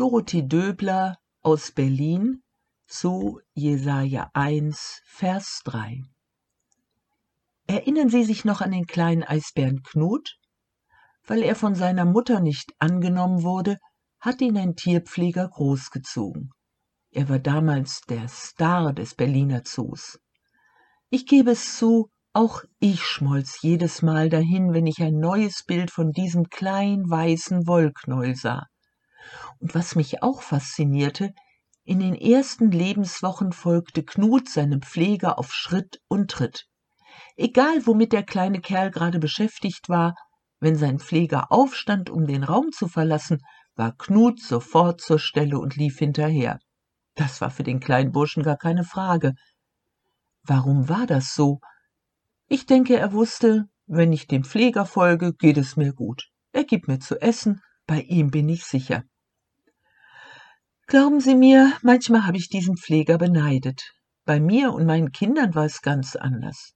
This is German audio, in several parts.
Dorothee Döbler aus Berlin zu Jesaja 1, Vers 3. Erinnern Sie sich noch an den kleinen Eisbären Knut? Weil er von seiner Mutter nicht angenommen wurde, hat ihn ein Tierpfleger großgezogen. Er war damals der Star des Berliner Zoos. Ich gebe es zu, auch ich schmolz jedes Mal dahin, wenn ich ein neues Bild von diesem kleinen weißen Wollknäuel sah. Und was mich auch faszinierte, in den ersten Lebenswochen folgte Knut seinem Pfleger auf Schritt und Tritt. Egal womit der kleine Kerl gerade beschäftigt war, wenn sein Pfleger aufstand, um den Raum zu verlassen, war Knut sofort zur Stelle und lief hinterher. Das war für den kleinen Burschen gar keine Frage. Warum war das so? Ich denke, er wusste, wenn ich dem Pfleger folge, geht es mir gut. Er gibt mir zu essen, bei ihm bin ich sicher. Glauben Sie mir, manchmal habe ich diesen Pfleger beneidet. Bei mir und meinen Kindern war es ganz anders.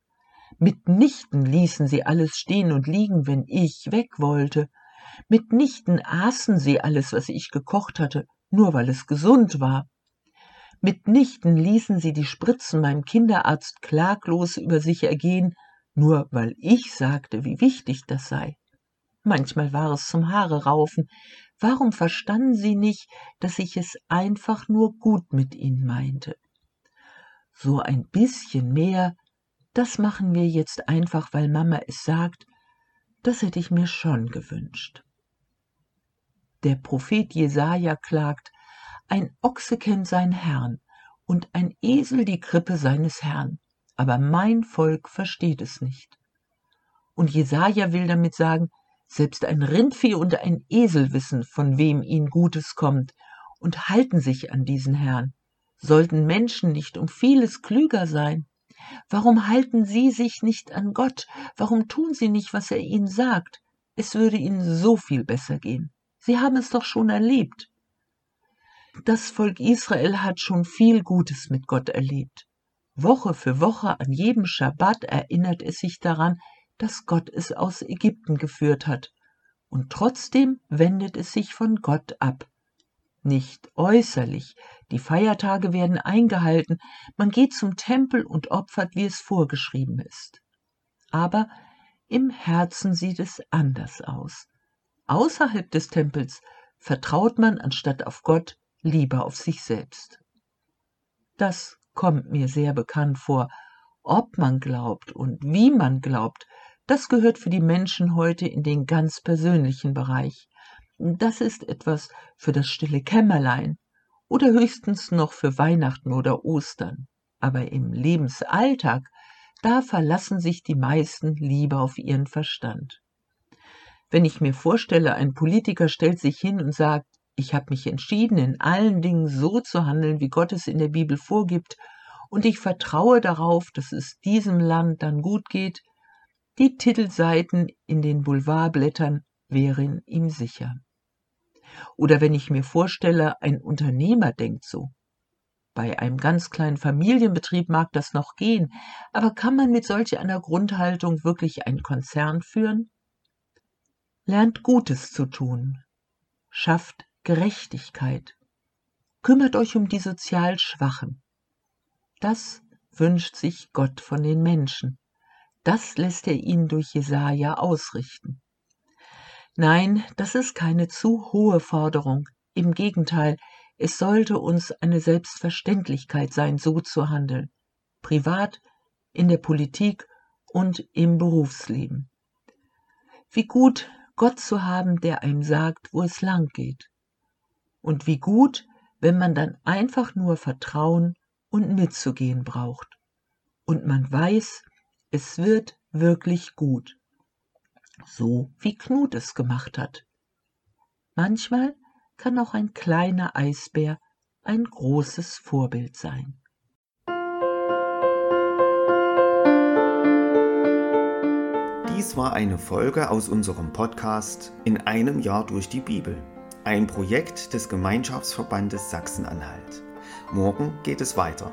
Mitnichten ließen sie alles stehen und liegen, wenn ich weg wollte. Mitnichten aßen sie alles, was ich gekocht hatte, nur weil es gesund war. Mitnichten ließen sie die Spritzen meinem Kinderarzt klaglos über sich ergehen, nur weil ich sagte, wie wichtig das sei. Manchmal war es zum Haare raufen. Warum verstanden sie nicht, dass ich es einfach nur gut mit ihnen meinte? So ein bisschen mehr das machen wir jetzt einfach, weil Mama es sagt, das hätte ich mir schon gewünscht. Der Prophet Jesaja klagt, ein Ochse kennt seinen Herrn und ein Esel die Krippe seines Herrn, aber mein Volk versteht es nicht. Und Jesaja will damit sagen, selbst ein Rindvieh und ein Esel wissen, von wem ihnen Gutes kommt und halten sich an diesen Herrn. Sollten Menschen nicht um vieles klüger sein? Warum halten Sie sich nicht an Gott? Warum tun Sie nicht, was er Ihnen sagt? Es würde Ihnen so viel besser gehen. Sie haben es doch schon erlebt. Das Volk Israel hat schon viel Gutes mit Gott erlebt. Woche für Woche an jedem Schabbat erinnert es sich daran, dass Gott es aus Ägypten geführt hat. Und trotzdem wendet es sich von Gott ab nicht äußerlich. Die Feiertage werden eingehalten, man geht zum Tempel und opfert, wie es vorgeschrieben ist. Aber im Herzen sieht es anders aus. Außerhalb des Tempels vertraut man anstatt auf Gott lieber auf sich selbst. Das kommt mir sehr bekannt vor. Ob man glaubt und wie man glaubt, das gehört für die Menschen heute in den ganz persönlichen Bereich. Das ist etwas für das stille Kämmerlein oder höchstens noch für Weihnachten oder Ostern. Aber im Lebensalltag, da verlassen sich die meisten lieber auf ihren Verstand. Wenn ich mir vorstelle, ein Politiker stellt sich hin und sagt, ich habe mich entschieden, in allen Dingen so zu handeln, wie Gott es in der Bibel vorgibt, und ich vertraue darauf, dass es diesem Land dann gut geht, die Titelseiten in den Boulevardblättern wären ihm sicher. Oder wenn ich mir vorstelle, ein Unternehmer denkt so. Bei einem ganz kleinen Familienbetrieb mag das noch gehen, aber kann man mit solch einer Grundhaltung wirklich einen Konzern führen? Lernt Gutes zu tun, schafft Gerechtigkeit, kümmert euch um die sozial Schwachen. Das wünscht sich Gott von den Menschen. Das lässt er ihnen durch Jesaja ausrichten. Nein, das ist keine zu hohe Forderung. Im Gegenteil, es sollte uns eine Selbstverständlichkeit sein, so zu handeln. Privat, in der Politik und im Berufsleben. Wie gut, Gott zu haben, der einem sagt, wo es lang geht. Und wie gut, wenn man dann einfach nur Vertrauen und mitzugehen braucht. Und man weiß, es wird wirklich gut so wie Knut es gemacht hat. Manchmal kann auch ein kleiner Eisbär ein großes Vorbild sein. Dies war eine Folge aus unserem Podcast In einem Jahr durch die Bibel, ein Projekt des Gemeinschaftsverbandes Sachsen-Anhalt. Morgen geht es weiter.